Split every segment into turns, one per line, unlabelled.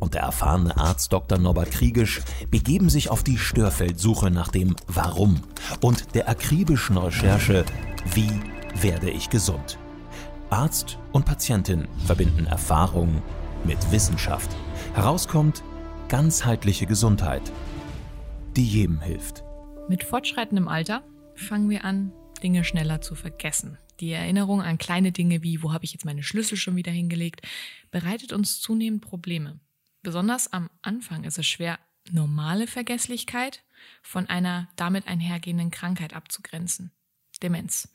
und der erfahrene Arzt Dr. Norbert Kriegisch begeben sich auf die Störfeldsuche nach dem Warum und der akribischen Recherche Wie werde ich gesund? Arzt und Patientin verbinden Erfahrung mit Wissenschaft. Herauskommt ganzheitliche Gesundheit, die jedem hilft.
Mit fortschreitendem Alter fangen wir an, Dinge schneller zu vergessen. Die Erinnerung an kleine Dinge wie, wo habe ich jetzt meine Schlüssel schon wieder hingelegt, bereitet uns zunehmend Probleme. Besonders am Anfang ist es schwer, normale Vergesslichkeit von einer damit einhergehenden Krankheit abzugrenzen. Demenz.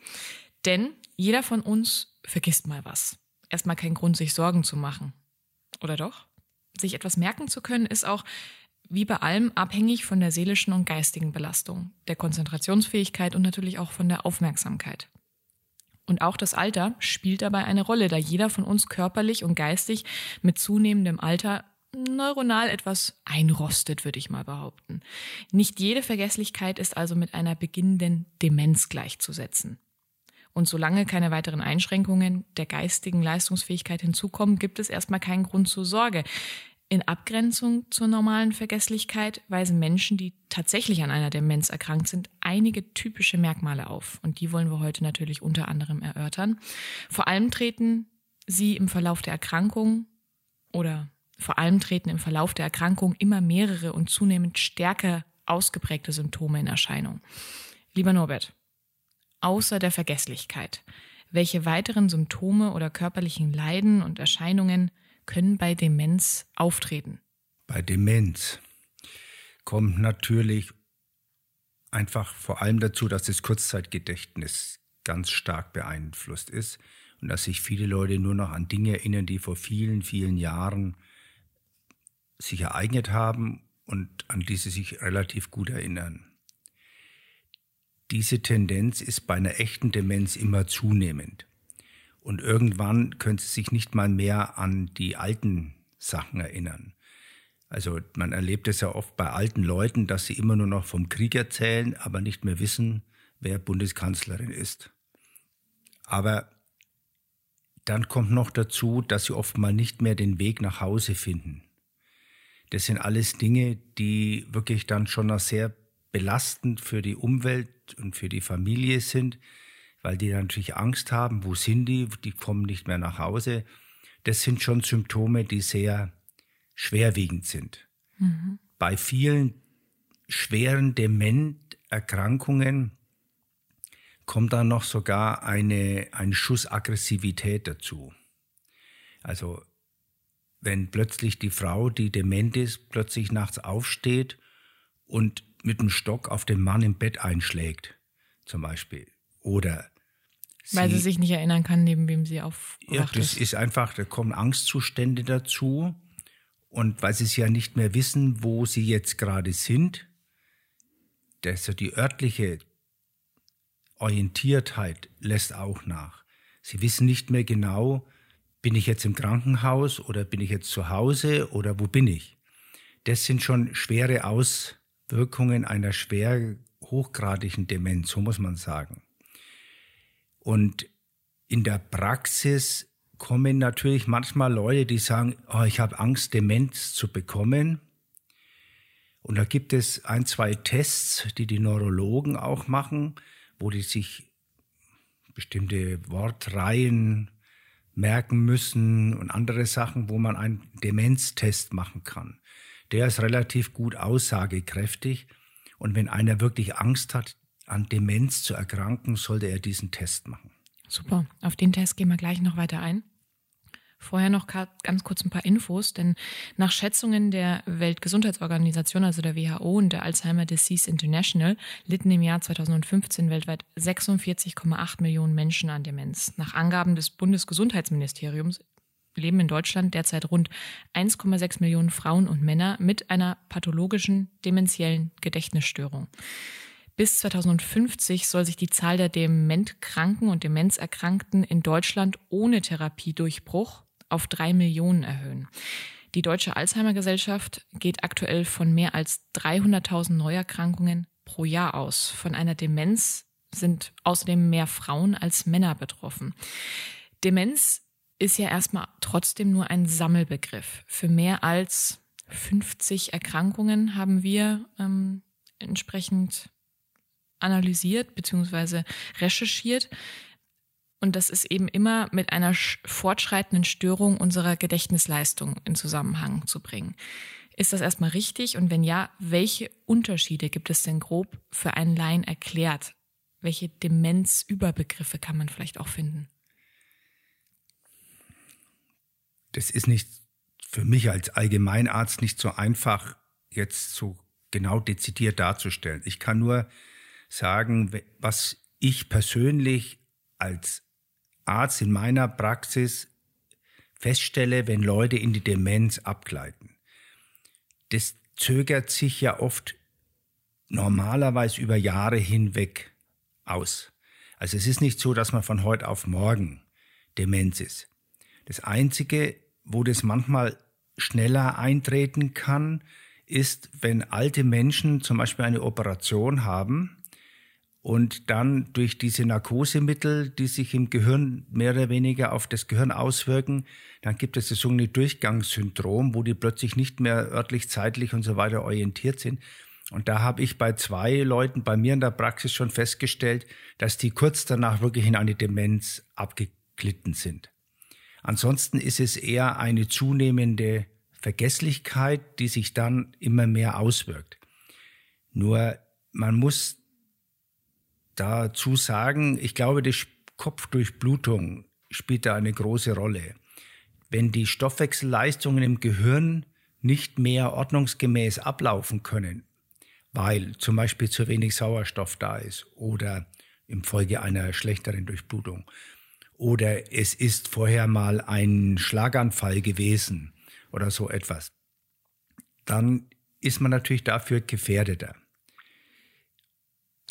Denn jeder von uns vergisst mal was. Erstmal kein Grund, sich Sorgen zu machen. Oder doch? Sich etwas merken zu können, ist auch wie bei allem abhängig von der seelischen und geistigen Belastung, der Konzentrationsfähigkeit und natürlich auch von der Aufmerksamkeit. Und auch das Alter spielt dabei eine Rolle, da jeder von uns körperlich und geistig mit zunehmendem Alter neuronal etwas einrostet, würde ich mal behaupten. Nicht jede Vergesslichkeit ist also mit einer beginnenden Demenz gleichzusetzen. Und solange keine weiteren Einschränkungen der geistigen Leistungsfähigkeit hinzukommen, gibt es erstmal keinen Grund zur Sorge. In Abgrenzung zur normalen Vergesslichkeit weisen Menschen, die tatsächlich an einer Demenz erkrankt sind, einige typische Merkmale auf. Und die wollen wir heute natürlich unter anderem erörtern. Vor allem treten sie im Verlauf der Erkrankung oder vor allem treten im Verlauf der Erkrankung immer mehrere und zunehmend stärker ausgeprägte Symptome in Erscheinung. Lieber Norbert, außer der Vergesslichkeit, welche weiteren Symptome oder körperlichen Leiden und Erscheinungen können bei Demenz auftreten?
Bei Demenz kommt natürlich einfach vor allem dazu, dass das Kurzzeitgedächtnis ganz stark beeinflusst ist und dass sich viele Leute nur noch an Dinge erinnern, die vor vielen, vielen Jahren sich ereignet haben und an die sie sich relativ gut erinnern. Diese Tendenz ist bei einer echten Demenz immer zunehmend. Und irgendwann können sie sich nicht mal mehr an die alten Sachen erinnern. Also man erlebt es ja oft bei alten Leuten, dass sie immer nur noch vom Krieg erzählen, aber nicht mehr wissen, wer Bundeskanzlerin ist. Aber dann kommt noch dazu, dass sie oft mal nicht mehr den Weg nach Hause finden. Das sind alles Dinge, die wirklich dann schon noch sehr belastend für die Umwelt und für die Familie sind, weil die natürlich Angst haben, wo sind die, die kommen nicht mehr nach Hause. Das sind schon Symptome, die sehr schwerwiegend sind. Mhm. Bei vielen schweren Dementerkrankungen kommt dann noch sogar eine, ein Schuss Aggressivität dazu. Also wenn plötzlich die Frau, die dement ist, plötzlich nachts aufsteht und mit dem Stock auf den Mann im Bett einschlägt, zum Beispiel. Oder
weil sie, sich nicht erinnern kann, neben wem sie aufwacht
Ja, das ist. ist einfach, da kommen Angstzustände dazu. Und weil sie es ja nicht mehr wissen, wo sie jetzt gerade sind, das, die örtliche Orientiertheit lässt auch nach. Sie wissen nicht mehr genau, bin ich jetzt im Krankenhaus oder bin ich jetzt zu Hause oder wo bin ich? Das sind schon schwere Auswirkungen einer schwer hochgradigen Demenz, so muss man sagen. Und in der Praxis kommen natürlich manchmal Leute, die sagen, oh, ich habe Angst, Demenz zu bekommen. Und da gibt es ein, zwei Tests, die die Neurologen auch machen, wo die sich bestimmte Wortreihen merken müssen und andere Sachen, wo man einen Demenztest machen kann. Der ist relativ gut aussagekräftig. Und wenn einer wirklich Angst hat, an Demenz zu erkranken, sollte er diesen Test machen.
Super. Auf den Test gehen wir gleich noch weiter ein. Vorher noch ganz kurz ein paar Infos, denn nach Schätzungen der Weltgesundheitsorganisation, also der WHO und der Alzheimer Disease International, litten im Jahr 2015 weltweit 46,8 Millionen Menschen an Demenz. Nach Angaben des Bundesgesundheitsministeriums leben in Deutschland derzeit rund 1,6 Millionen Frauen und Männer mit einer pathologischen dementiellen Gedächtnisstörung. Bis 2050 soll sich die Zahl der Dementkranken und Demenzerkrankten in Deutschland ohne Therapiedurchbruch auf drei Millionen erhöhen. Die Deutsche Alzheimer Gesellschaft geht aktuell von mehr als 300.000 Neuerkrankungen pro Jahr aus. Von einer Demenz sind außerdem mehr Frauen als Männer betroffen. Demenz ist ja erstmal trotzdem nur ein Sammelbegriff. Für mehr als 50 Erkrankungen haben wir ähm, entsprechend analysiert bzw. recherchiert. Und das ist eben immer mit einer fortschreitenden Störung unserer Gedächtnisleistung in Zusammenhang zu bringen. Ist das erstmal richtig? Und wenn ja, welche Unterschiede gibt es denn grob für einen Laien erklärt? Welche Demenzüberbegriffe kann man vielleicht auch finden?
Das ist nicht für mich als Allgemeinarzt nicht so einfach, jetzt so genau dezidiert darzustellen. Ich kann nur sagen, was ich persönlich als Arzt in meiner Praxis feststelle, wenn Leute in die Demenz abgleiten. Das zögert sich ja oft normalerweise über Jahre hinweg aus. Also es ist nicht so, dass man von heute auf morgen Demenz ist. Das Einzige, wo das manchmal schneller eintreten kann, ist, wenn alte Menschen zum Beispiel eine Operation haben und dann durch diese Narkosemittel, die sich im Gehirn mehr oder weniger auf das Gehirn auswirken, dann gibt es das sogenannte Durchgangssyndrom, wo die plötzlich nicht mehr örtlich, zeitlich und so weiter orientiert sind. Und da habe ich bei zwei Leuten bei mir in der Praxis schon festgestellt, dass die kurz danach wirklich in eine Demenz abgeglitten sind. Ansonsten ist es eher eine zunehmende Vergesslichkeit, die sich dann immer mehr auswirkt. Nur man muss dazu sagen, ich glaube, die Kopfdurchblutung spielt da eine große Rolle. Wenn die Stoffwechselleistungen im Gehirn nicht mehr ordnungsgemäß ablaufen können, weil zum Beispiel zu wenig Sauerstoff da ist oder infolge einer schlechteren Durchblutung oder es ist vorher mal ein Schlaganfall gewesen oder so etwas, dann ist man natürlich dafür gefährdeter.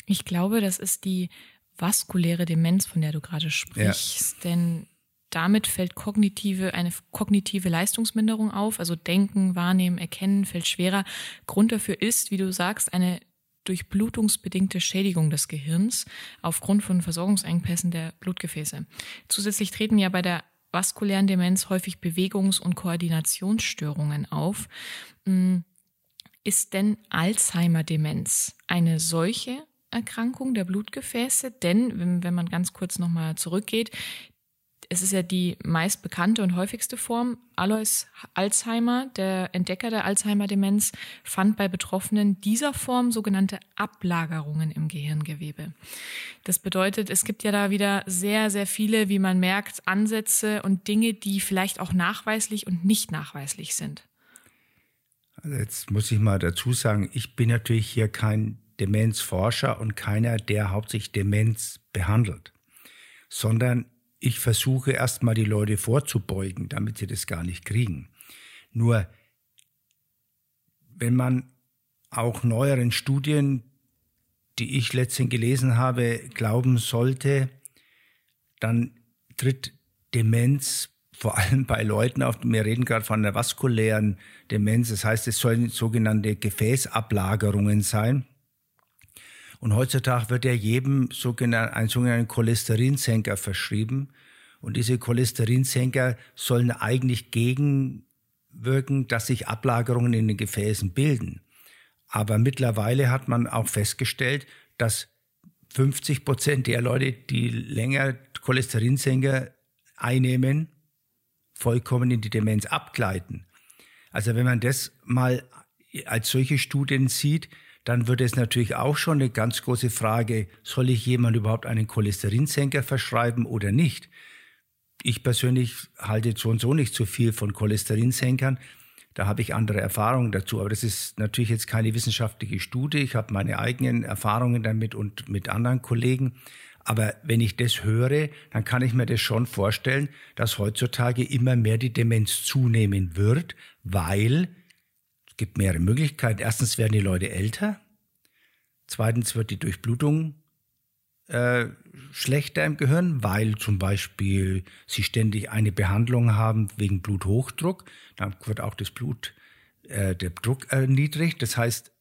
Ich glaube, das ist die vaskuläre Demenz, von der du gerade sprichst, ja. denn damit fällt kognitive, eine kognitive Leistungsminderung auf, also Denken, Wahrnehmen, Erkennen fällt schwerer. Grund dafür ist, wie du sagst, eine durchblutungsbedingte Schädigung des Gehirns aufgrund von Versorgungsengpässen der Blutgefäße. Zusätzlich treten ja bei der vaskulären Demenz häufig Bewegungs- und Koordinationsstörungen auf. Hm, ist denn Alzheimer-Demenz eine solche Erkrankung der Blutgefäße, denn wenn, wenn man ganz kurz nochmal zurückgeht, es ist ja die meist bekannte und häufigste Form. Alois Alzheimer, der Entdecker der Alzheimer-Demenz, fand bei Betroffenen dieser Form sogenannte Ablagerungen im Gehirngewebe. Das bedeutet, es gibt ja da wieder sehr, sehr viele, wie man merkt, Ansätze und Dinge, die vielleicht auch nachweislich und nicht nachweislich sind.
Also jetzt muss ich mal dazu sagen, ich bin natürlich hier kein Demenzforscher und keiner, der hauptsächlich Demenz behandelt, sondern ich versuche erstmal die Leute vorzubeugen, damit sie das gar nicht kriegen. Nur, wenn man auch neueren Studien, die ich letztens gelesen habe, glauben sollte, dann tritt Demenz vor allem bei Leuten auf, wir reden gerade von der vaskulären Demenz, das heißt, es sollen sogenannte Gefäßablagerungen sein. Und heutzutage wird ja jedem sogenannten, einen sogenannten Cholesterinsenker verschrieben. Und diese Cholesterinsenker sollen eigentlich gegenwirken, dass sich Ablagerungen in den Gefäßen bilden. Aber mittlerweile hat man auch festgestellt, dass 50 Prozent der Leute, die länger Cholesterinsenker einnehmen, vollkommen in die Demenz abgleiten. Also wenn man das mal als solche Studien sieht, dann wird es natürlich auch schon eine ganz große Frage, soll ich jemand überhaupt einen Cholesterinsenker verschreiben oder nicht? Ich persönlich halte so und so nicht so viel von Cholesterinsenkern. Da habe ich andere Erfahrungen dazu. Aber das ist natürlich jetzt keine wissenschaftliche Studie. Ich habe meine eigenen Erfahrungen damit und mit anderen Kollegen. Aber wenn ich das höre, dann kann ich mir das schon vorstellen, dass heutzutage immer mehr die Demenz zunehmen wird, weil gibt mehrere Möglichkeiten. Erstens werden die Leute älter. Zweitens wird die Durchblutung äh, schlechter im Gehirn, weil zum Beispiel sie ständig eine Behandlung haben wegen Bluthochdruck. Dann wird auch das Blut, äh, der Druck erniedrigt. Das heißt,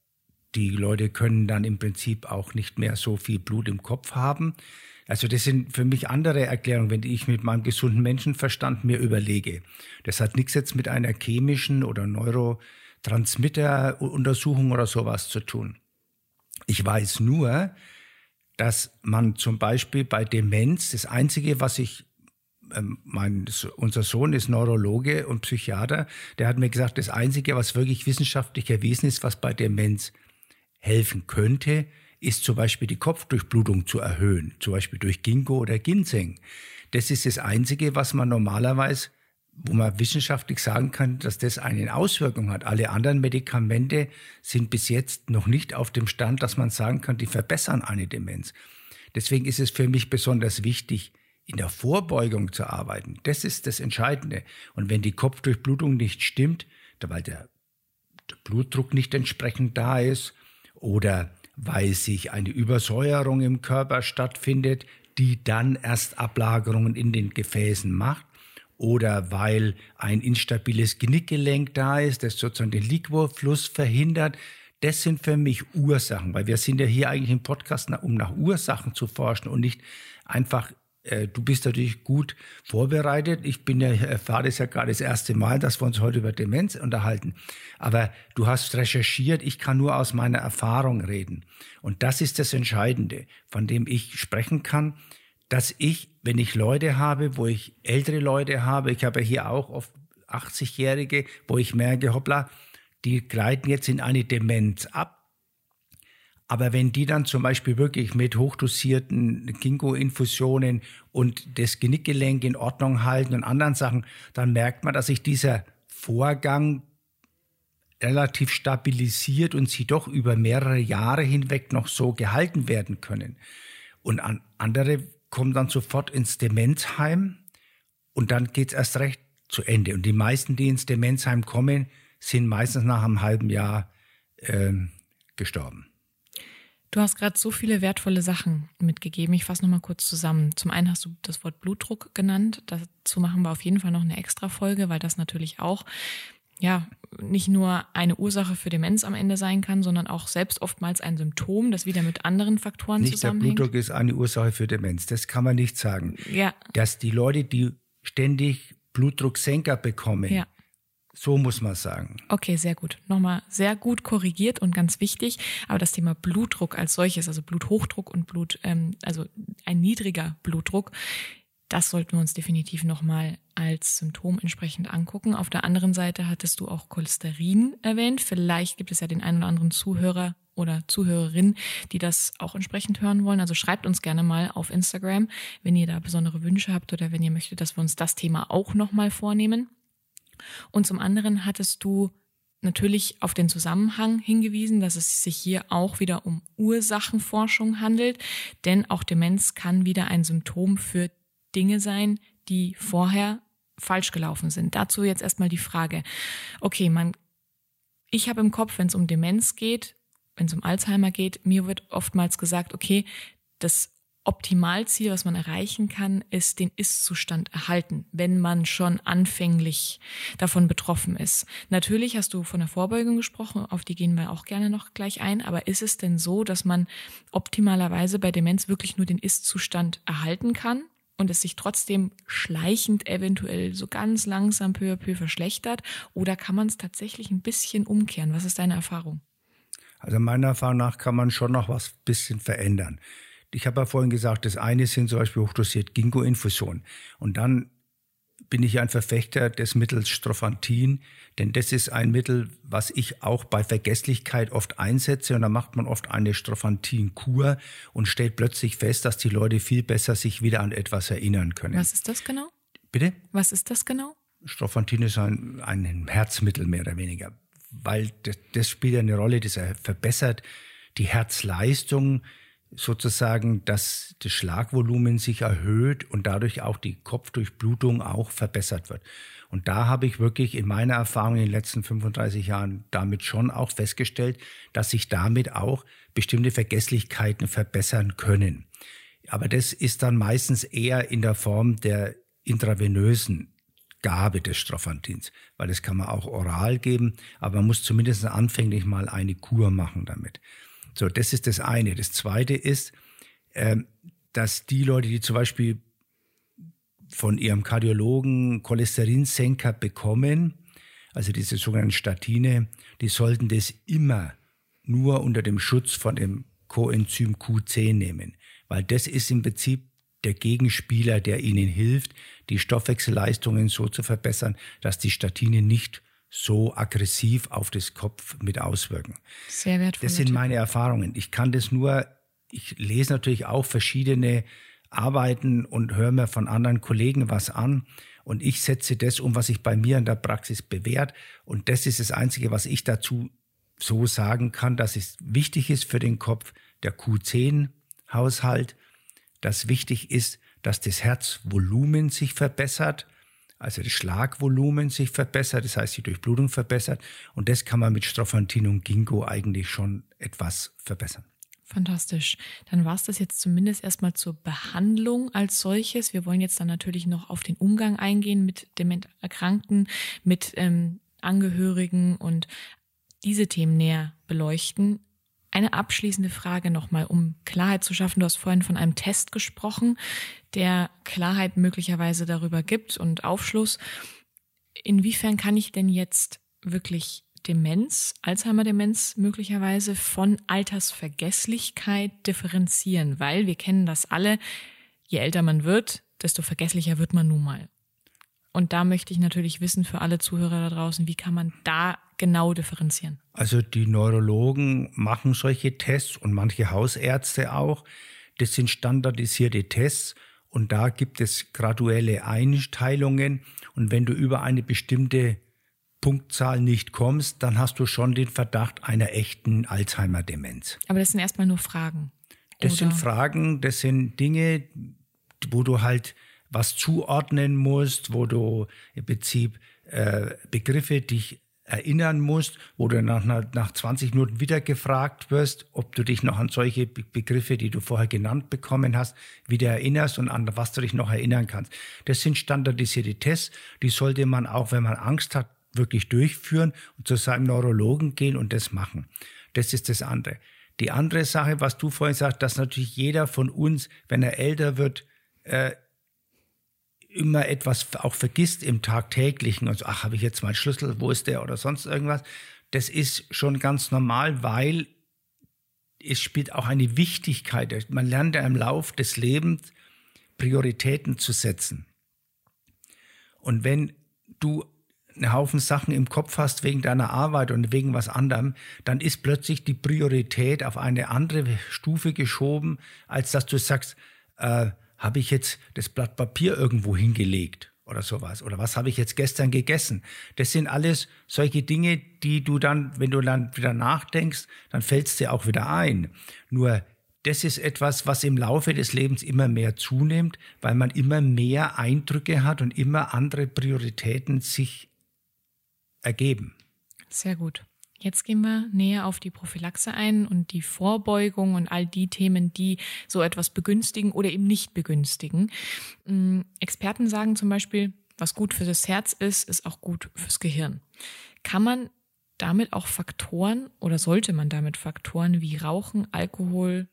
die Leute können dann im Prinzip auch nicht mehr so viel Blut im Kopf haben. Also das sind für mich andere Erklärungen, wenn ich mit meinem gesunden Menschenverstand mir überlege. Das hat nichts jetzt mit einer chemischen oder Neurotransmitteruntersuchung oder sowas zu tun. Ich weiß nur, dass man zum Beispiel bei Demenz, das Einzige, was ich, ähm, mein, unser Sohn ist Neurologe und Psychiater, der hat mir gesagt, das Einzige, was wirklich wissenschaftlich erwiesen ist, was bei Demenz helfen könnte, ist zum Beispiel die Kopfdurchblutung zu erhöhen, zum Beispiel durch Ginkgo oder Ginseng. Das ist das Einzige, was man normalerweise wo man wissenschaftlich sagen kann, dass das eine Auswirkung hat. Alle anderen Medikamente sind bis jetzt noch nicht auf dem Stand, dass man sagen kann, die verbessern eine Demenz. Deswegen ist es für mich besonders wichtig, in der Vorbeugung zu arbeiten. Das ist das Entscheidende. Und wenn die Kopfdurchblutung nicht stimmt, weil der, der Blutdruck nicht entsprechend da ist oder weil sich eine Übersäuerung im Körper stattfindet, die dann erst Ablagerungen in den Gefäßen macht, oder weil ein instabiles Genickgelenk da ist, das sozusagen den Liquorfluss verhindert. Das sind für mich Ursachen, weil wir sind ja hier eigentlich im Podcast, um nach Ursachen zu forschen und nicht einfach äh, Du bist natürlich gut vorbereitet. Ich bin ja, erfahre es ja gerade das erste Mal, dass wir uns heute über Demenz unterhalten. Aber du hast recherchiert. Ich kann nur aus meiner Erfahrung reden. Und das ist das Entscheidende, von dem ich sprechen kann dass ich, wenn ich Leute habe, wo ich ältere Leute habe, ich habe hier auch oft 80-Jährige, wo ich merke, hoppla, die gleiten jetzt in eine Demenz ab. Aber wenn die dann zum Beispiel wirklich mit hochdosierten Ginkgo-Infusionen und das Genickgelenk in Ordnung halten und anderen Sachen, dann merkt man, dass sich dieser Vorgang relativ stabilisiert und sie doch über mehrere Jahre hinweg noch so gehalten werden können. Und an andere kommen dann sofort ins Demenzheim und dann geht es erst recht zu Ende. Und die meisten, die ins Demenzheim kommen, sind meistens nach einem halben Jahr äh, gestorben.
Du hast gerade so viele wertvolle Sachen mitgegeben. Ich fasse nochmal kurz zusammen. Zum einen hast du das Wort Blutdruck genannt. Dazu machen wir auf jeden Fall noch eine extra Folge, weil das natürlich auch ja, nicht nur eine Ursache für Demenz am Ende sein kann, sondern auch selbst oftmals ein Symptom, das wieder mit anderen Faktoren
nicht
zusammenhängt.
Der Blutdruck ist eine Ursache für Demenz. Das kann man nicht sagen.
Ja.
Dass die Leute, die ständig Blutdrucksenker bekommen, ja. So muss man sagen.
Okay, sehr gut. Nochmal sehr gut korrigiert und ganz wichtig. Aber das Thema Blutdruck als solches, also Bluthochdruck und Blut, ähm, also ein niedriger Blutdruck, das sollten wir uns definitiv nochmal als Symptom entsprechend angucken. Auf der anderen Seite hattest du auch Cholesterin erwähnt. Vielleicht gibt es ja den einen oder anderen Zuhörer oder Zuhörerin, die das auch entsprechend hören wollen. Also schreibt uns gerne mal auf Instagram, wenn ihr da besondere Wünsche habt oder wenn ihr möchtet, dass wir uns das Thema auch nochmal vornehmen. Und zum anderen hattest du natürlich auf den Zusammenhang hingewiesen, dass es sich hier auch wieder um Ursachenforschung handelt, denn auch Demenz kann wieder ein Symptom für Dinge sein, die vorher falsch gelaufen sind. Dazu jetzt erstmal die Frage, okay, man, ich habe im Kopf, wenn es um Demenz geht, wenn es um Alzheimer geht, mir wird oftmals gesagt, okay, das Optimalziel, was man erreichen kann, ist den Ist-Zustand erhalten, wenn man schon anfänglich davon betroffen ist. Natürlich hast du von der Vorbeugung gesprochen, auf die gehen wir auch gerne noch gleich ein, aber ist es denn so, dass man optimalerweise bei Demenz wirklich nur den Ist-Zustand erhalten kann? Und es sich trotzdem schleichend eventuell so ganz langsam peu à peu verschlechtert? Oder kann man es tatsächlich ein bisschen umkehren? Was ist deine Erfahrung?
Also meiner Erfahrung nach kann man schon noch was bisschen verändern. Ich habe ja vorhin gesagt, das eine sind zum Beispiel hochdosiert Ginkgo-Infusion. Und dann bin ich ein Verfechter des Mittels Strophantin, denn das ist ein Mittel, was ich auch bei Vergesslichkeit oft einsetze und da macht man oft eine Strophantin-Kur und stellt plötzlich fest, dass die Leute viel besser sich wieder an etwas erinnern können.
Was ist das genau?
Bitte?
Was ist das genau?
Strophantin ist ein, ein Herzmittel mehr oder weniger, weil das, das spielt eine Rolle, das verbessert die Herzleistung, sozusagen, dass das Schlagvolumen sich erhöht und dadurch auch die Kopfdurchblutung auch verbessert wird. Und da habe ich wirklich in meiner Erfahrung in den letzten 35 Jahren damit schon auch festgestellt, dass sich damit auch bestimmte Vergesslichkeiten verbessern können. Aber das ist dann meistens eher in der Form der intravenösen Gabe des Strophantins, weil das kann man auch oral geben, aber man muss zumindest anfänglich mal eine Kur machen damit. So, das ist das eine. Das zweite ist, äh, dass die Leute, die zum Beispiel von ihrem Kardiologen Cholesterinsenker bekommen, also diese sogenannten Statine, die sollten das immer nur unter dem Schutz von dem Coenzym Q10 nehmen, weil das ist im Prinzip der Gegenspieler, der ihnen hilft, die Stoffwechselleistungen so zu verbessern, dass die Statine nicht so aggressiv auf das Kopf mit auswirken.
Sehr wertvoll.
Das sind meine Erfahrungen. Ich kann das nur, ich lese natürlich auch verschiedene Arbeiten und höre mir von anderen Kollegen was an. Und ich setze das um, was sich bei mir in der Praxis bewährt. Und das ist das Einzige, was ich dazu so sagen kann, dass es wichtig ist für den Kopf, der Q10-Haushalt, dass wichtig ist, dass das Herzvolumen sich verbessert, also das Schlagvolumen sich verbessert, das heißt die Durchblutung verbessert. Und das kann man mit Strophantin und Ginkgo eigentlich schon etwas verbessern.
Fantastisch. Dann war es das jetzt zumindest erstmal zur Behandlung als solches. Wir wollen jetzt dann natürlich noch auf den Umgang eingehen mit Dementerkrankten, mit ähm, Angehörigen und diese Themen näher beleuchten. Eine abschließende Frage nochmal, um Klarheit zu schaffen. Du hast vorhin von einem Test gesprochen, der Klarheit möglicherweise darüber gibt und Aufschluss. Inwiefern kann ich denn jetzt wirklich Demenz, Alzheimer-Demenz möglicherweise von Altersvergesslichkeit differenzieren? Weil wir kennen das alle, je älter man wird, desto vergesslicher wird man nun mal. Und da möchte ich natürlich wissen für alle Zuhörer da draußen, wie kann man da genau differenzieren?
Also die Neurologen machen solche Tests und manche Hausärzte auch. Das sind standardisierte Tests und da gibt es graduelle Einteilungen. Und wenn du über eine bestimmte Punktzahl nicht kommst, dann hast du schon den Verdacht einer echten Alzheimer-Demenz.
Aber das sind erstmal nur Fragen.
Das oder? sind Fragen, das sind Dinge, wo du halt was zuordnen musst, wo du im Prinzip äh, Begriffe dich erinnern musst, wo du nach, nach 20 Minuten wieder gefragt wirst, ob du dich noch an solche Begriffe, die du vorher genannt bekommen hast, wieder erinnerst und an was du dich noch erinnern kannst. Das sind standardisierte Tests, die sollte man auch, wenn man Angst hat, wirklich durchführen und zu seinem Neurologen gehen und das machen. Das ist das andere. Die andere Sache, was du vorhin sagst, dass natürlich jeder von uns, wenn er älter wird, äh, immer etwas auch vergisst im tagtäglichen und so, ach, habe ich jetzt meinen Schlüssel, wo ist der oder sonst irgendwas. Das ist schon ganz normal, weil es spielt auch eine Wichtigkeit. Man lernt ja im Lauf des Lebens Prioritäten zu setzen. Und wenn du einen Haufen Sachen im Kopf hast wegen deiner Arbeit und wegen was anderem, dann ist plötzlich die Priorität auf eine andere Stufe geschoben, als dass du sagst, äh, habe ich jetzt das Blatt Papier irgendwo hingelegt oder sowas? Oder was habe ich jetzt gestern gegessen? Das sind alles solche Dinge, die du dann, wenn du dann wieder nachdenkst, dann fällst dir auch wieder ein. Nur das ist etwas, was im Laufe des Lebens immer mehr zunimmt, weil man immer mehr Eindrücke hat und immer andere Prioritäten sich ergeben.
Sehr gut. Jetzt gehen wir näher auf die Prophylaxe ein und die Vorbeugung und all die Themen, die so etwas begünstigen oder eben nicht begünstigen. Mm, Experten sagen zum Beispiel, was gut für das Herz ist, ist auch gut fürs Gehirn. Kann man damit auch Faktoren oder sollte man damit Faktoren wie Rauchen, Alkohol,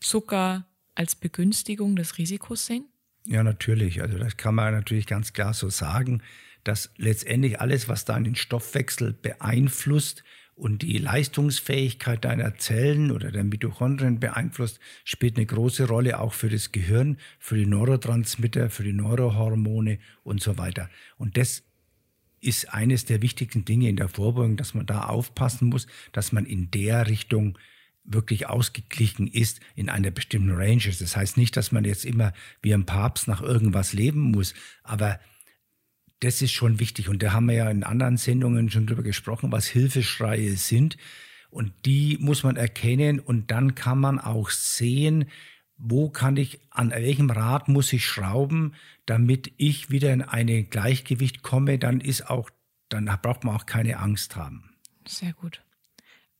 Zucker als Begünstigung des Risikos sehen?
Ja, natürlich. Also das kann man natürlich ganz klar so sagen dass letztendlich alles, was deinen Stoffwechsel beeinflusst und die Leistungsfähigkeit deiner Zellen oder der Mitochondrien beeinflusst, spielt eine große Rolle auch für das Gehirn, für die Neurotransmitter, für die Neurohormone und so weiter. Und das ist eines der wichtigsten Dinge in der Vorbeugung, dass man da aufpassen muss, dass man in der Richtung wirklich ausgeglichen ist in einer bestimmten Range. Das heißt nicht, dass man jetzt immer wie ein Papst nach irgendwas leben muss, aber das ist schon wichtig. Und da haben wir ja in anderen Sendungen schon drüber gesprochen, was Hilfeschreie sind. Und die muss man erkennen und dann kann man auch sehen, wo kann ich, an welchem Rad muss ich schrauben, damit ich wieder in ein Gleichgewicht komme, dann ist auch, dann braucht man auch keine Angst haben.
Sehr gut.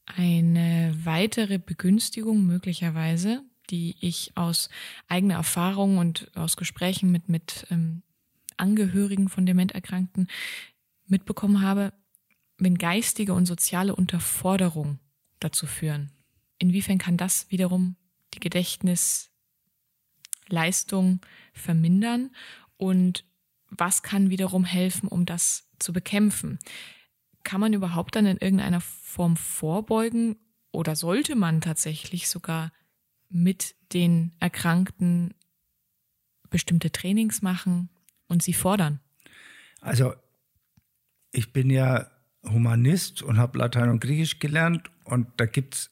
Eine weitere Begünstigung möglicherweise, die ich aus eigener Erfahrung und aus Gesprächen mit, mit ähm, Angehörigen von Dementerkrankten mitbekommen habe, wenn geistige und soziale Unterforderung dazu führen. Inwiefern kann das wiederum die Gedächtnisleistung vermindern und was kann wiederum helfen, um das zu bekämpfen? Kann man überhaupt dann in irgendeiner Form vorbeugen oder sollte man tatsächlich sogar mit den Erkrankten bestimmte Trainings machen und sie fordern?
Also ich bin ja Humanist und habe Latein und Griechisch gelernt und da gibt es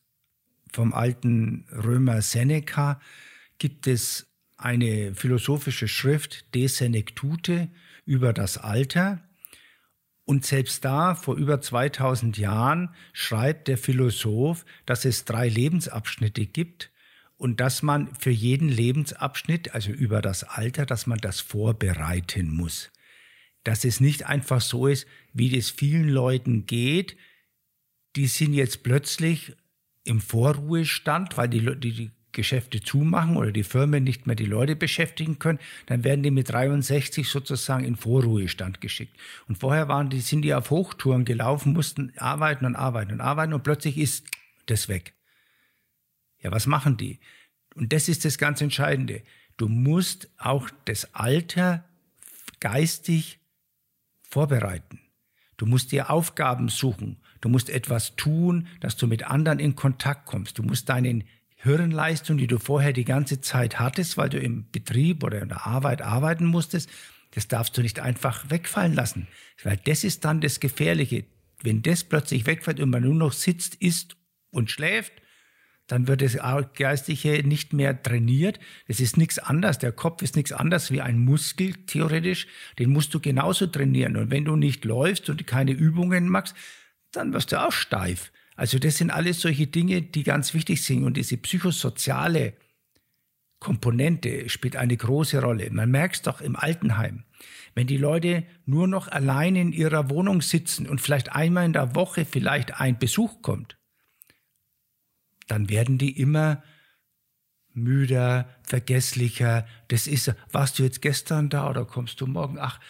vom alten Römer Seneca gibt es eine philosophische Schrift De Senectute über das Alter. Und selbst da, vor über 2000 Jahren, schreibt der Philosoph, dass es drei Lebensabschnitte gibt und dass man für jeden Lebensabschnitt, also über das Alter, dass man das vorbereiten muss. Dass es nicht einfach so ist, wie es vielen Leuten geht, die sind jetzt plötzlich im Vorruhestand, weil die, die, die Geschäfte zumachen oder die Firmen nicht mehr die Leute beschäftigen können, dann werden die mit 63 sozusagen in Vorruhestand geschickt. Und vorher waren die, sind die auf Hochtouren gelaufen, mussten arbeiten und arbeiten und arbeiten und plötzlich ist das weg. Ja, was machen die? Und das ist das ganz Entscheidende. Du musst auch das Alter geistig vorbereiten. Du musst dir Aufgaben suchen. Du musst etwas tun, dass du mit anderen in Kontakt kommst. Du musst deinen Hirnleistung, die du vorher die ganze Zeit hattest, weil du im Betrieb oder in der Arbeit arbeiten musstest, das darfst du nicht einfach wegfallen lassen. Weil das ist dann das Gefährliche. Wenn das plötzlich wegfällt und man nur noch sitzt, isst und schläft, dann wird das Geistige nicht mehr trainiert. Das ist nichts anderes. Der Kopf ist nichts anderes wie ein Muskel, theoretisch. Den musst du genauso trainieren. Und wenn du nicht läufst und keine Übungen machst, dann wirst du auch steif. Also das sind alles solche Dinge, die ganz wichtig sind. Und diese psychosoziale Komponente spielt eine große Rolle. Man merkt es doch im Altenheim. Wenn die Leute nur noch allein in ihrer Wohnung sitzen und vielleicht einmal in der Woche vielleicht ein Besuch kommt, dann werden die immer müder, vergesslicher. Das ist, warst du jetzt gestern da oder kommst du morgen? Ach,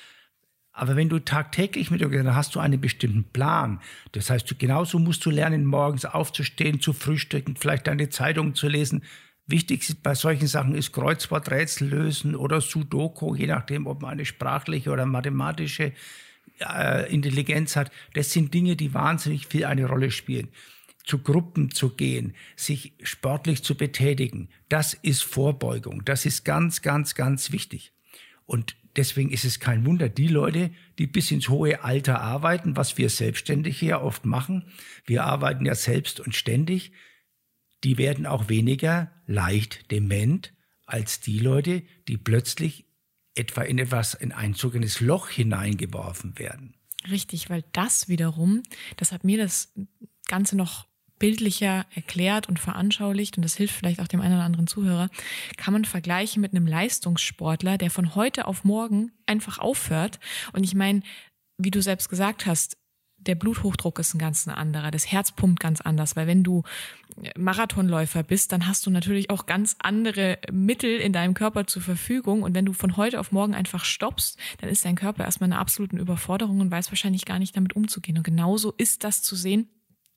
aber wenn du tagtäglich mit dir, dann hast du einen bestimmten Plan. Das heißt, du, genauso musst du lernen, morgens aufzustehen, zu frühstücken, vielleicht deine Zeitung zu lesen. Wichtig bei solchen Sachen ist Kreuzworträtsel lösen oder Sudoku, je nachdem, ob man eine sprachliche oder mathematische äh, Intelligenz hat. Das sind Dinge, die wahnsinnig viel eine Rolle spielen. Zu Gruppen zu gehen, sich sportlich zu betätigen, das ist Vorbeugung. Das ist ganz, ganz, ganz wichtig. Und deswegen ist es kein Wunder, die Leute, die bis ins hohe Alter arbeiten, was wir Selbstständige ja oft machen, wir arbeiten ja selbst und ständig, die werden auch weniger leicht dement als die Leute, die plötzlich etwa in etwas, in ein sogenanntes Loch hineingeworfen werden.
Richtig, weil das wiederum, das hat mir das Ganze noch bildlicher erklärt und veranschaulicht, und das hilft vielleicht auch dem einen oder anderen Zuhörer, kann man vergleichen mit einem Leistungssportler, der von heute auf morgen einfach aufhört. Und ich meine, wie du selbst gesagt hast, der Bluthochdruck ist ein ganz anderer, das Herz pumpt ganz anders, weil wenn du Marathonläufer bist, dann hast du natürlich auch ganz andere Mittel in deinem Körper zur Verfügung und wenn du von heute auf morgen einfach stoppst, dann ist dein Körper erstmal in einer absoluten Überforderung und weiß wahrscheinlich gar nicht damit umzugehen. Und genauso ist das zu sehen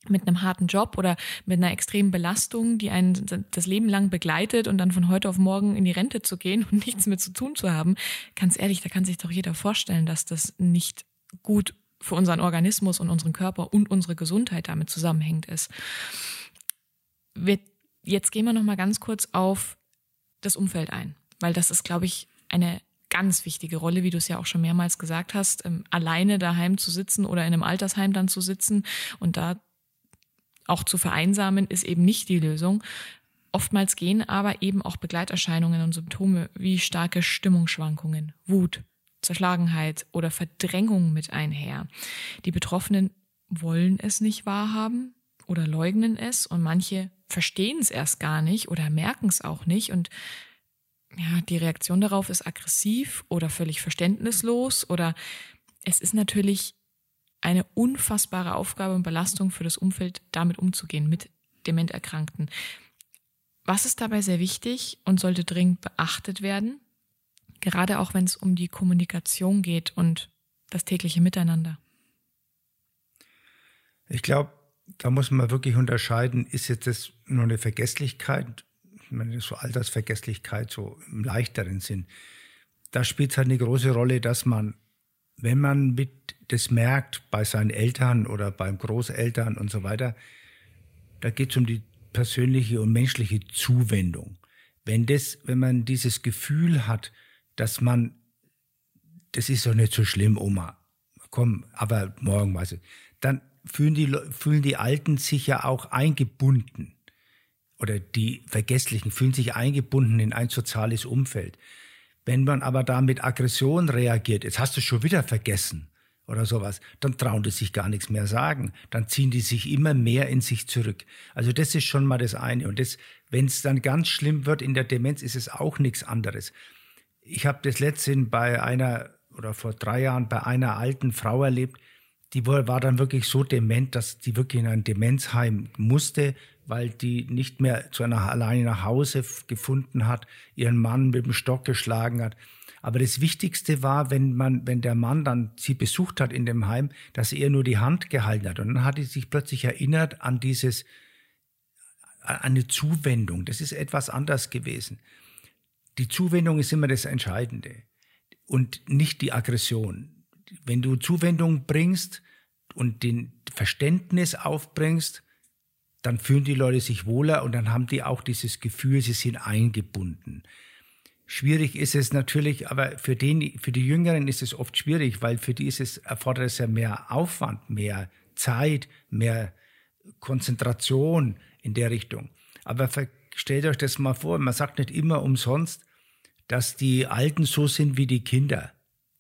mit einem harten Job oder mit einer extremen Belastung, die einen das Leben lang begleitet und dann von heute auf morgen in die Rente zu gehen und nichts mehr zu tun zu haben, ganz ehrlich, da kann sich doch jeder vorstellen, dass das nicht gut für unseren Organismus und unseren Körper und unsere Gesundheit damit zusammenhängt ist. Wir, jetzt gehen wir noch mal ganz kurz auf das Umfeld ein, weil das ist, glaube ich, eine ganz wichtige Rolle, wie du es ja auch schon mehrmals gesagt hast, ähm, alleine daheim zu sitzen oder in einem Altersheim dann zu sitzen und da auch zu vereinsamen ist eben nicht die Lösung. Oftmals gehen aber eben auch Begleiterscheinungen und Symptome wie starke Stimmungsschwankungen, Wut, Zerschlagenheit oder Verdrängung mit einher. Die Betroffenen wollen es nicht wahrhaben oder leugnen es und manche verstehen es erst gar nicht oder merken es auch nicht und ja, die Reaktion darauf ist aggressiv oder völlig verständnislos oder es ist natürlich eine unfassbare Aufgabe und Belastung für das Umfeld, damit umzugehen mit Dementerkrankten. Was ist dabei sehr wichtig und sollte dringend beachtet werden? Gerade auch wenn es um die Kommunikation geht und das tägliche Miteinander.
Ich glaube, da muss man wirklich unterscheiden, ist jetzt das nur eine Vergesslichkeit, ich meine, so Altersvergesslichkeit, so im leichteren Sinn. Da spielt es halt eine große Rolle, dass man, wenn man mit das merkt bei seinen Eltern oder beim Großeltern und so weiter, da geht es um die persönliche und menschliche Zuwendung. Wenn das, wenn man dieses Gefühl hat, dass man, das ist doch nicht so schlimm, Oma, komm, aber morgen weiß ich, dann fühlen die, fühlen die Alten sich ja auch eingebunden. Oder die Vergesslichen fühlen sich eingebunden in ein soziales Umfeld. Wenn man aber da mit Aggression reagiert, jetzt hast du schon wieder vergessen oder sowas, dann trauen die sich gar nichts mehr sagen. Dann ziehen die sich immer mehr in sich zurück. Also das ist schon mal das eine. Und das, wenn es dann ganz schlimm wird in der Demenz, ist es auch nichts anderes. Ich habe das letztens bei einer oder vor drei Jahren bei einer alten Frau erlebt, die war dann wirklich so dement, dass die wirklich in ein Demenzheim musste, weil die nicht mehr zu einer alleine nach Hause gefunden hat, ihren Mann mit dem Stock geschlagen hat. Aber das Wichtigste war, wenn man, wenn der Mann dann sie besucht hat in dem Heim, dass er nur die Hand gehalten hat. Und dann hat sie sich plötzlich erinnert an dieses, an eine Zuwendung. Das ist etwas anders gewesen. Die Zuwendung ist immer das Entscheidende und nicht die Aggression. Wenn du Zuwendung bringst, und den Verständnis aufbringst, dann fühlen die Leute sich wohler und dann haben die auch dieses Gefühl, sie sind eingebunden. Schwierig ist es natürlich, aber für, den, für die Jüngeren ist es oft schwierig, weil für die ist es, erfordert es ja mehr Aufwand, mehr Zeit, mehr Konzentration in der Richtung. Aber stellt euch das mal vor, man sagt nicht immer umsonst, dass die Alten so sind wie die Kinder.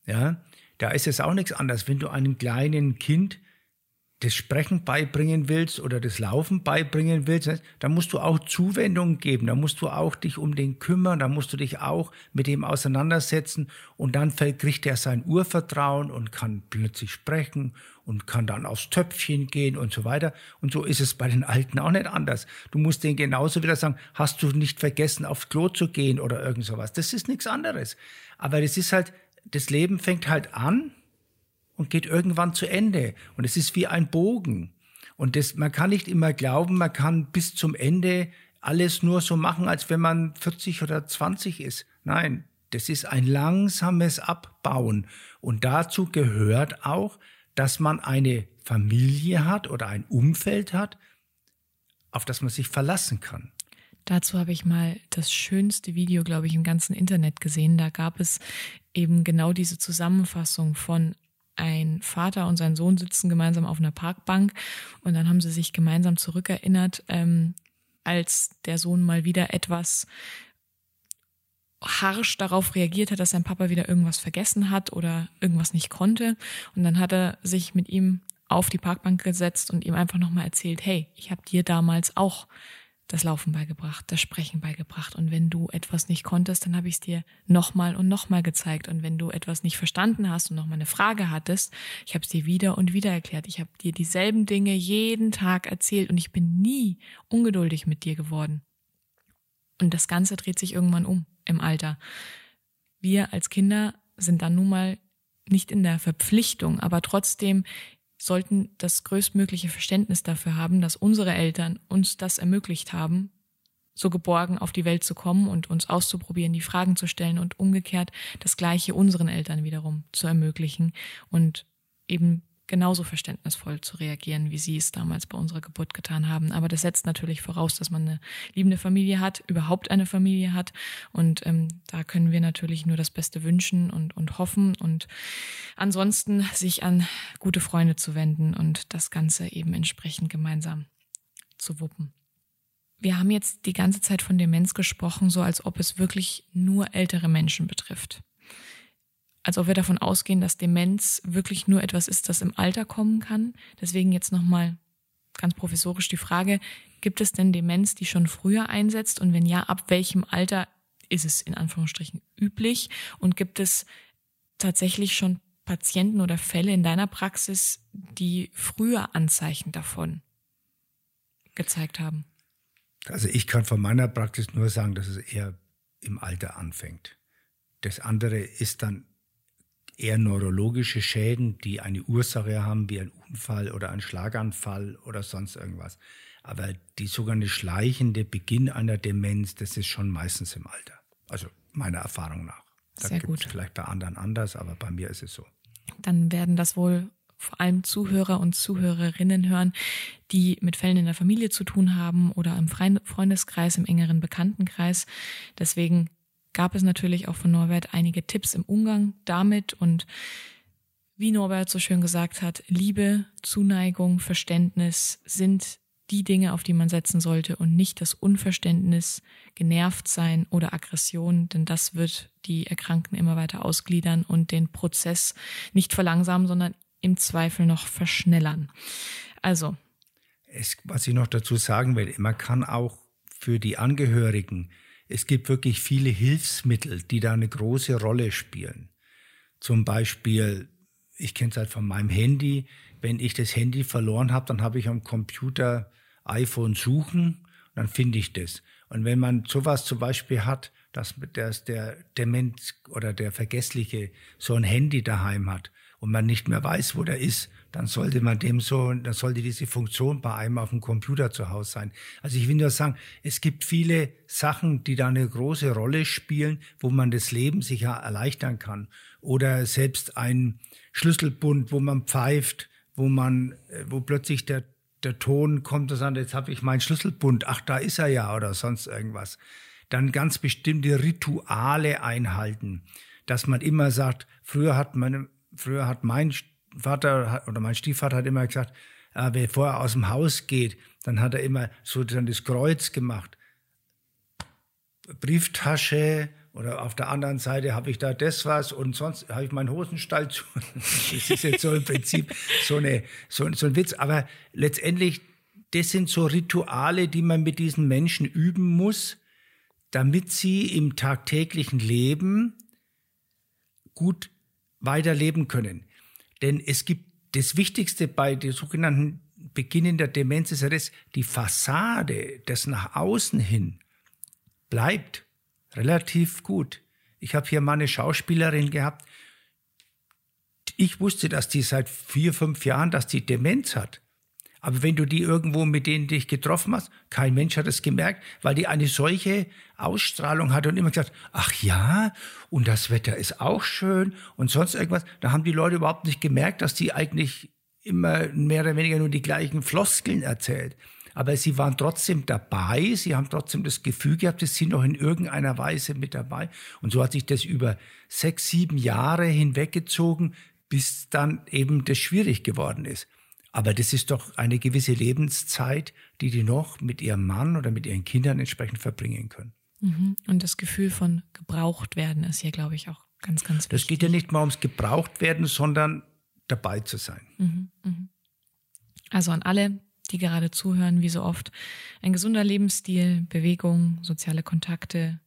Ja, da ist es auch nichts anderes. Wenn du einem kleinen Kind das Sprechen beibringen willst oder das Laufen beibringen willst, dann musst du auch Zuwendung geben, da musst du auch dich um den kümmern, da musst du dich auch mit ihm auseinandersetzen und dann kriegt er sein Urvertrauen und kann plötzlich sprechen und kann dann aufs Töpfchen gehen und so weiter. Und so ist es bei den Alten auch nicht anders. Du musst denen genauso wieder sagen, hast du nicht vergessen, aufs Klo zu gehen oder irgend sowas. Das ist nichts anderes. Aber das ist halt, das Leben fängt halt an und geht irgendwann zu Ende. Und es ist wie ein Bogen. Und das, man kann nicht immer glauben, man kann bis zum Ende alles nur so machen, als wenn man 40 oder 20 ist. Nein, das ist ein langsames Abbauen. Und dazu gehört auch, dass man eine Familie hat oder ein Umfeld hat, auf das man sich verlassen kann.
Dazu habe ich mal das schönste Video, glaube ich, im ganzen Internet gesehen. Da gab es eben genau diese Zusammenfassung von ein Vater und sein Sohn sitzen gemeinsam auf einer Parkbank und dann haben sie sich gemeinsam zurückerinnert, ähm, als der Sohn mal wieder etwas harsch darauf reagiert hat, dass sein Papa wieder irgendwas vergessen hat oder irgendwas nicht konnte. Und dann hat er sich mit ihm auf die Parkbank gesetzt und ihm einfach nochmal erzählt, hey, ich habe dir damals auch das Laufen beigebracht, das Sprechen beigebracht. Und wenn du etwas nicht konntest, dann habe ich es dir nochmal und nochmal gezeigt. Und wenn du etwas nicht verstanden hast und nochmal eine Frage hattest, ich habe es dir wieder und wieder erklärt. Ich habe dir dieselben Dinge jeden Tag erzählt und ich bin nie ungeduldig mit dir geworden. Und das Ganze dreht sich irgendwann um im Alter. Wir als Kinder sind dann nun mal nicht in der Verpflichtung, aber trotzdem sollten das größtmögliche Verständnis dafür haben, dass unsere Eltern uns das ermöglicht haben, so geborgen auf die Welt zu kommen und uns auszuprobieren, die Fragen zu stellen und umgekehrt das Gleiche unseren Eltern wiederum zu ermöglichen und eben genauso verständnisvoll zu reagieren, wie sie es damals bei unserer Geburt getan haben. Aber das setzt natürlich voraus, dass man eine liebende Familie hat, überhaupt eine Familie hat. Und ähm, da können wir natürlich nur das Beste wünschen und, und hoffen und ansonsten sich an gute Freunde zu wenden und das Ganze eben entsprechend gemeinsam zu wuppen. Wir haben jetzt die ganze Zeit von Demenz gesprochen, so als ob es wirklich nur ältere Menschen betrifft als ob wir davon ausgehen, dass Demenz wirklich nur etwas ist, das im Alter kommen kann. Deswegen jetzt nochmal ganz professorisch die Frage, gibt es denn Demenz, die schon früher einsetzt? Und wenn ja, ab welchem Alter ist es in Anführungsstrichen üblich? Und gibt es tatsächlich schon Patienten oder Fälle in deiner Praxis, die früher Anzeichen davon gezeigt haben?
Also ich kann von meiner Praxis nur sagen, dass es eher im Alter anfängt. Das andere ist dann eher neurologische Schäden, die eine Ursache haben, wie ein Unfall oder ein Schlaganfall oder sonst irgendwas. Aber die sogenannte schleichende Beginn einer Demenz, das ist schon meistens im Alter. Also meiner Erfahrung nach. Da
Sehr
gibt
gut.
vielleicht bei anderen anders, aber bei mir ist es so.
Dann werden das wohl vor allem Zuhörer und Zuhörerinnen hören, die mit Fällen in der Familie zu tun haben oder im Freundeskreis, im engeren Bekanntenkreis. Deswegen gab es natürlich auch von Norbert einige Tipps im Umgang damit und wie Norbert so schön gesagt hat, Liebe, Zuneigung, Verständnis sind die Dinge, auf die man setzen sollte und nicht das Unverständnis, genervt sein oder Aggression, denn das wird die Erkrankten immer weiter ausgliedern und den Prozess nicht verlangsamen, sondern im Zweifel noch verschnellern. Also.
Es, was ich noch dazu sagen will, man kann auch für die Angehörigen, es gibt wirklich viele Hilfsmittel, die da eine große Rolle spielen. Zum Beispiel, ich kenne es halt von meinem Handy, wenn ich das Handy verloren habe, dann habe ich am Computer iPhone suchen, dann finde ich das. Und wenn man sowas zum Beispiel hat, dass, dass der Dement oder der Vergessliche so ein Handy daheim hat und man nicht mehr weiß, wo der ist, dann sollte man dem so, dann sollte diese Funktion bei einem auf dem Computer zu Hause sein. Also ich will nur sagen, es gibt viele Sachen, die da eine große Rolle spielen, wo man das Leben sicher erleichtern kann. Oder selbst ein Schlüsselbund, wo man pfeift, wo man, äh, wo plötzlich der, der Ton kommt und sagt, jetzt habe ich meinen Schlüsselbund, ach, da ist er ja oder sonst irgendwas. Dann ganz bestimmte Rituale einhalten, dass man immer sagt, früher hat meine, früher hat mein Vater oder mein Stiefvater hat immer gesagt, äh, bevor er aus dem Haus geht, dann hat er immer so dann das Kreuz gemacht. Brieftasche, oder auf der anderen Seite habe ich da das was und sonst habe ich meinen Hosenstall zu. Das ist jetzt so im Prinzip so, eine, so, so ein Witz. Aber letztendlich, das sind so Rituale, die man mit diesen Menschen üben muss, damit sie im tagtäglichen Leben gut weiterleben können. Denn es gibt das Wichtigste bei der sogenannten Beginn der Demenz ist ja das, die Fassade, das nach außen hin bleibt relativ gut. Ich habe hier mal eine Schauspielerin gehabt. Ich wusste, dass die seit vier, fünf Jahren, dass die Demenz hat. Aber wenn du die irgendwo mit denen dich getroffen hast, kein Mensch hat es gemerkt, weil die eine solche Ausstrahlung hatte und immer gesagt, ach ja, und das Wetter ist auch schön und sonst irgendwas. Da haben die Leute überhaupt nicht gemerkt, dass die eigentlich immer mehr oder weniger nur die gleichen Floskeln erzählt aber sie waren trotzdem dabei, sie haben trotzdem das Gefühl gehabt, sie sind noch in irgendeiner Weise mit dabei. Und so hat sich das über sechs, sieben Jahre hinweggezogen, bis dann eben das schwierig geworden ist. Aber das ist doch eine gewisse Lebenszeit, die die noch mit ihrem Mann oder mit ihren Kindern entsprechend verbringen können.
Mhm. Und das Gefühl von gebraucht werden ist hier, glaube ich, auch ganz, ganz wichtig.
Das geht ja nicht mal ums gebraucht werden, sondern dabei zu sein.
Mhm. Mhm. Also an alle, die gerade zuhören, wie so oft. Ein gesunder Lebensstil, Bewegung, soziale Kontakte,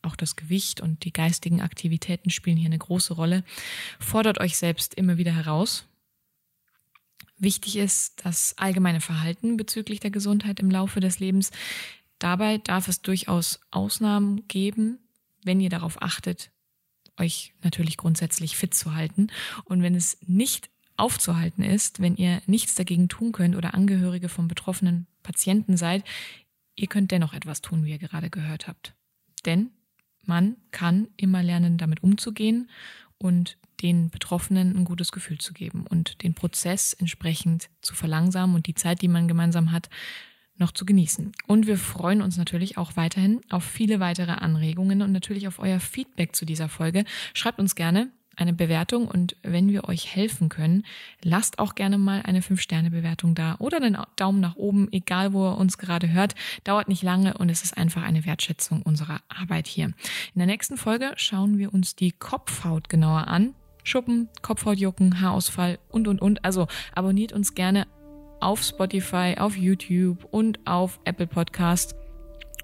auch das Gewicht und die geistigen Aktivitäten spielen hier eine große Rolle. Fordert euch selbst immer wieder heraus. Wichtig ist das allgemeine Verhalten bezüglich der Gesundheit im Laufe des Lebens. Dabei darf es durchaus Ausnahmen geben, wenn ihr darauf achtet, euch natürlich grundsätzlich fit zu halten. Und wenn es nicht aufzuhalten ist, wenn ihr nichts dagegen tun könnt oder Angehörige von betroffenen Patienten seid, ihr könnt dennoch etwas tun, wie ihr gerade gehört habt. Denn man kann immer lernen, damit umzugehen und den Betroffenen ein gutes Gefühl zu geben und den Prozess entsprechend zu verlangsamen und die Zeit, die man gemeinsam hat, noch zu genießen. Und wir freuen uns natürlich auch weiterhin auf viele weitere Anregungen und natürlich auf euer Feedback zu dieser Folge. Schreibt uns gerne eine Bewertung und wenn wir euch helfen können, lasst auch gerne mal eine 5-Sterne-Bewertung da oder einen Daumen nach oben, egal wo ihr uns gerade hört. Dauert nicht lange und es ist einfach eine Wertschätzung unserer Arbeit hier. In der nächsten Folge schauen wir uns die Kopfhaut genauer an. Schuppen, Kopfhautjucken, Haarausfall und, und, und. Also abonniert uns gerne auf Spotify, auf YouTube und auf Apple Podcast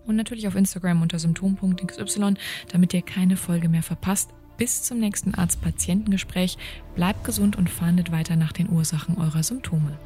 und natürlich auf Instagram unter symptom.xy, damit ihr keine Folge mehr verpasst. Bis zum nächsten Arzt-Patientengespräch. Bleibt gesund und fahndet weiter nach den Ursachen eurer Symptome.